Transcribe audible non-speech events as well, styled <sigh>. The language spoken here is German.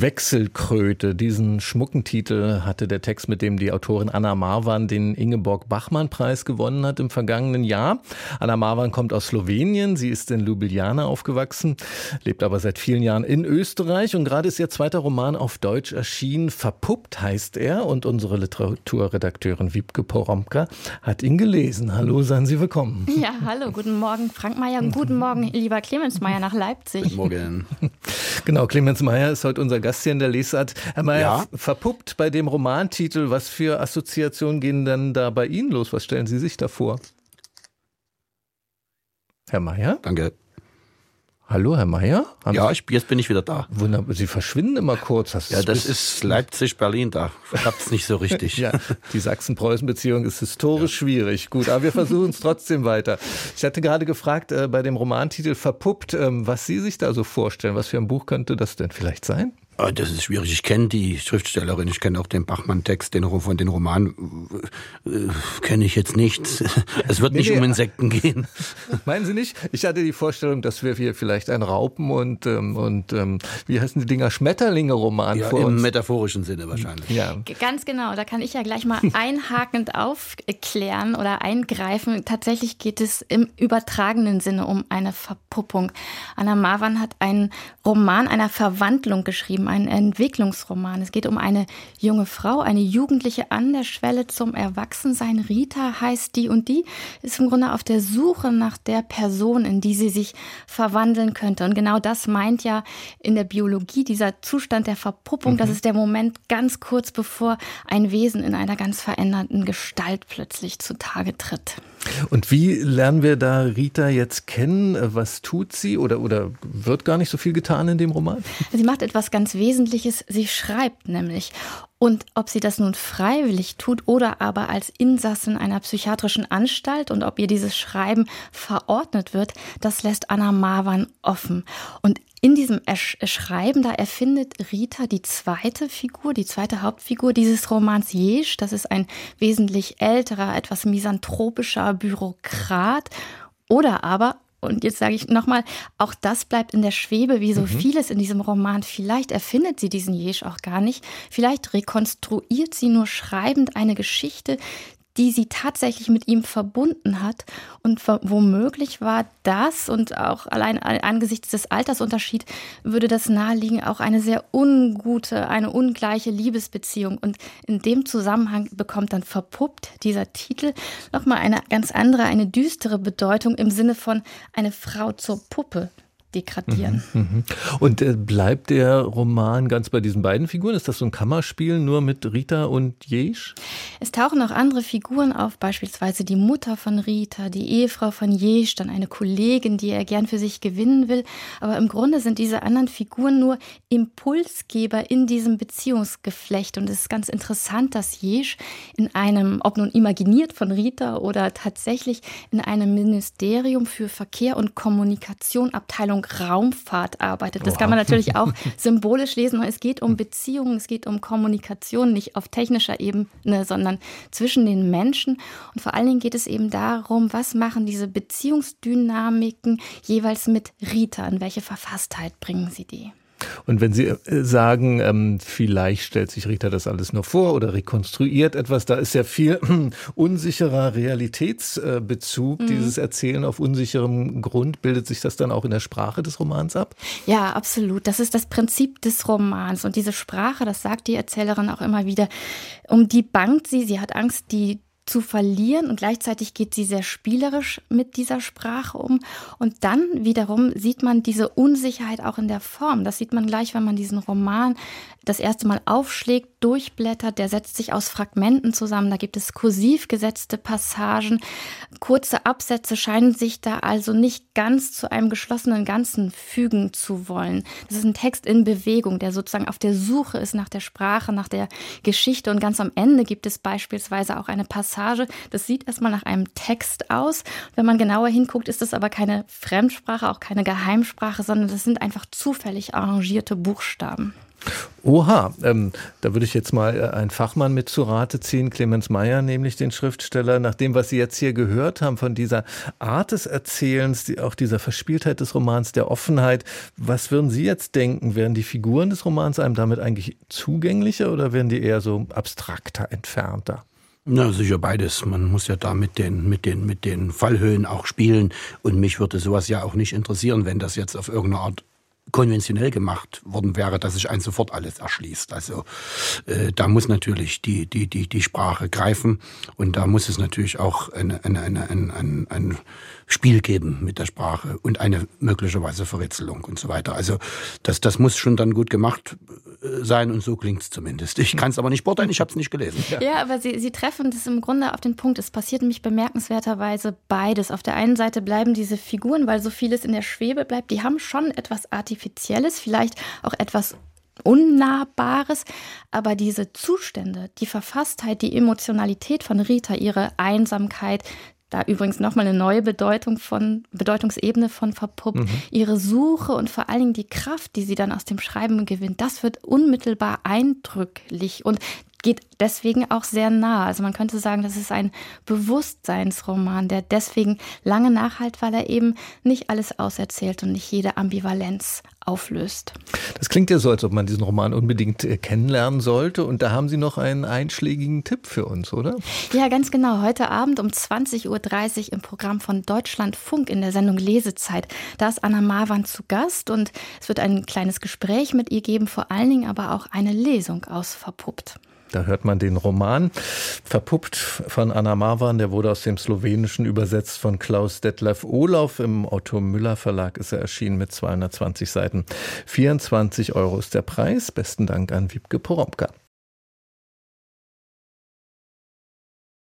Wechselkröte, diesen schmucken Titel hatte der Text, mit dem die Autorin Anna Marwan den Ingeborg-Bachmann-Preis gewonnen hat im vergangenen Jahr. Anna Marwan kommt aus Slowenien, sie ist in Ljubljana aufgewachsen, lebt aber seit vielen Jahren in Österreich und gerade ist ihr zweiter Roman auf Deutsch erschienen. Verpuppt heißt er und unsere Literaturredakteurin Wiebke Poromka hat ihn gelesen. Hallo, seien Sie willkommen. Ja, hallo, guten Morgen Frank Mayer, guten Morgen lieber Clemens Mayer nach Leipzig. Guten Morgen. <laughs> Genau, Clemens Mayer ist heute unser unser Gast hier in der Lesart. Herr Mayer, ja? verpuppt bei dem Romantitel, was für Assoziationen gehen denn da bei Ihnen los? Was stellen Sie sich da vor? Herr Mayer? Danke. Hallo, Herr Mayer? ja, ich, jetzt bin ich wieder da. Wunderbar. Sie verschwinden immer kurz. Hast ja, das ist Leipzig-Berlin, da klappt es nicht so richtig. <laughs> ja, die Sachsen-Preußen-Beziehung ist historisch ja. schwierig. Gut, aber wir versuchen es trotzdem weiter. Ich hatte gerade gefragt, äh, bei dem Romantitel Verpuppt, ähm, was Sie sich da so vorstellen. Was für ein Buch könnte das denn vielleicht sein? Ah, das ist schwierig. Ich kenne die Schriftstellerin, ich kenne auch den Bachmann-Text, den von den Roman äh, kenne ich jetzt nicht. <laughs> Es wird nee, nicht nee. um Insekten gehen. <laughs> Meinen Sie nicht? Ich hatte die Vorstellung, dass wir hier vielleicht ein Raupen und ähm, und ähm, wie heißen die Dinger Schmetterlinge-Roman ja, vor im uns. metaphorischen Sinne wahrscheinlich. Ja. Ganz genau. Da kann ich ja gleich mal <laughs> einhakend aufklären oder eingreifen. Tatsächlich geht es im übertragenen Sinne um eine Verpuppung. Anna Marwan hat einen Roman einer Verwandlung geschrieben ein Entwicklungsroman. Es geht um eine junge Frau, eine Jugendliche an der Schwelle zum Erwachsensein. Rita heißt die und die ist im Grunde auf der Suche nach der Person, in die sie sich verwandeln könnte. Und genau das meint ja in der Biologie dieser Zustand der Verpuppung. Mhm. Das ist der Moment ganz kurz bevor ein Wesen in einer ganz veränderten Gestalt plötzlich zutage tritt. Und wie lernen wir da Rita jetzt kennen? Was tut sie oder, oder wird gar nicht so viel getan in dem Roman? Sie macht etwas ganz Wesentliches. Sie schreibt nämlich. Und ob sie das nun freiwillig tut oder aber als Insassin einer psychiatrischen Anstalt und ob ihr dieses Schreiben verordnet wird, das lässt Anna Marwan offen. Und in diesem Schreiben, da erfindet Rita die zweite Figur, die zweite Hauptfigur dieses Romans Jesch. Das ist ein wesentlich älterer, etwas misanthropischer Bürokrat. Oder aber und jetzt sage ich nochmal, auch das bleibt in der Schwebe, wie so mhm. vieles in diesem Roman. Vielleicht erfindet sie diesen Jesch auch gar nicht. Vielleicht rekonstruiert sie nur schreibend eine Geschichte, die sie tatsächlich mit ihm verbunden hat. Und womöglich war das und auch allein angesichts des Altersunterschieds würde das naheliegen, auch eine sehr ungute, eine ungleiche Liebesbeziehung. Und in dem Zusammenhang bekommt dann verpuppt dieser Titel nochmal eine ganz andere, eine düstere Bedeutung im Sinne von eine Frau zur Puppe degradieren. Mhm, mhm. Und äh, bleibt der Roman ganz bei diesen beiden Figuren? Ist das so ein Kammerspiel nur mit Rita und Jesch? Es tauchen auch andere Figuren auf, beispielsweise die Mutter von Rita, die Ehefrau von Jesch, dann eine Kollegin, die er gern für sich gewinnen will. Aber im Grunde sind diese anderen Figuren nur Impulsgeber in diesem Beziehungsgeflecht. Und es ist ganz interessant, dass Jesch in einem, ob nun imaginiert von Rita oder tatsächlich in einem Ministerium für Verkehr und Kommunikation Abteilung Richtung Raumfahrt arbeitet. Das kann man natürlich auch <laughs> symbolisch lesen. Es geht um Beziehungen, es geht um Kommunikation, nicht auf technischer Ebene, sondern zwischen den Menschen. Und vor allen Dingen geht es eben darum, was machen diese Beziehungsdynamiken jeweils mit Rita? In welche Verfasstheit bringen sie die? Und wenn Sie äh, sagen, ähm, vielleicht stellt sich Rita das alles nur vor oder rekonstruiert etwas, da ist ja viel <clears throat> unsicherer Realitätsbezug. Mhm. Dieses Erzählen auf unsicherem Grund, bildet sich das dann auch in der Sprache des Romans ab? Ja, absolut. Das ist das Prinzip des Romans. Und diese Sprache, das sagt die Erzählerin auch immer wieder, um die bangt sie. Sie hat Angst, die zu verlieren und gleichzeitig geht sie sehr spielerisch mit dieser Sprache um. Und dann wiederum sieht man diese Unsicherheit auch in der Form. Das sieht man gleich, wenn man diesen Roman das erste Mal aufschlägt, durchblättert. Der setzt sich aus Fragmenten zusammen. Da gibt es kursiv gesetzte Passagen. Kurze Absätze scheinen sich da also nicht ganz zu einem geschlossenen Ganzen fügen zu wollen. Das ist ein Text in Bewegung, der sozusagen auf der Suche ist nach der Sprache, nach der Geschichte. Und ganz am Ende gibt es beispielsweise auch eine Passage, Passage. Das sieht erstmal nach einem Text aus. Wenn man genauer hinguckt, ist es aber keine Fremdsprache, auch keine Geheimsprache, sondern das sind einfach zufällig arrangierte Buchstaben. Oha, ähm, da würde ich jetzt mal äh, einen Fachmann mit zu Rate ziehen, Clemens Meyer, nämlich den Schriftsteller. Nach dem, was Sie jetzt hier gehört haben, von dieser Art des Erzählens, die, auch dieser Verspieltheit des Romans, der Offenheit, was würden Sie jetzt denken? Werden die Figuren des Romans einem damit eigentlich zugänglicher oder werden die eher so abstrakter, entfernter? Na, sicher beides. Man muss ja da mit den, mit den, mit den Fallhöhen auch spielen. Und mich würde sowas ja auch nicht interessieren, wenn das jetzt auf irgendeine Art konventionell gemacht worden wäre, dass sich ein sofort alles erschließt. Also äh, da muss natürlich die, die, die, die Sprache greifen und da muss es natürlich auch eine, eine, eine, ein, ein, ein Spiel geben mit der Sprache und eine möglicherweise Verritzelung und so weiter. Also das, das muss schon dann gut gemacht äh, sein und so klingt es zumindest. Ich kann es aber nicht beurteilen, ich habe es nicht gelesen. Ja, ja aber Sie, Sie treffen das im Grunde auf den Punkt. Es passiert nämlich bemerkenswerterweise beides. Auf der einen Seite bleiben diese Figuren, weil so vieles in der Schwebe bleibt, die haben schon etwas Artifizielles, vielleicht auch etwas Unnahbares, aber diese Zustände, die Verfasstheit, die Emotionalität von Rita, ihre Einsamkeit, da übrigens nochmal eine neue Bedeutung von, Bedeutungsebene von verpuppt. Mhm. Ihre Suche und vor allen Dingen die Kraft, die sie dann aus dem Schreiben gewinnt, das wird unmittelbar eindrücklich und geht deswegen auch sehr nah. Also man könnte sagen, das ist ein Bewusstseinsroman, der deswegen lange nachhalt, weil er eben nicht alles auserzählt und nicht jede Ambivalenz auflöst. Das klingt ja so, als ob man diesen Roman unbedingt äh, kennenlernen sollte. Und da haben Sie noch einen einschlägigen Tipp für uns, oder? Ja, ganz genau. Heute Abend um 20.30 Uhr im Programm von Deutschlandfunk in der Sendung Lesezeit. Da ist Anna Marwan zu Gast und es wird ein kleines Gespräch mit ihr geben, vor allen Dingen aber auch eine Lesung aus Verpuppt. Da hört man den Roman. Verpuppt von Anna Marwan, der wurde aus dem Slowenischen übersetzt von Klaus Detlef Olauf. Im Otto Müller Verlag ist er erschienen mit 220 Seiten. 24 Euro ist der Preis. Besten Dank an Wiebke Poromka.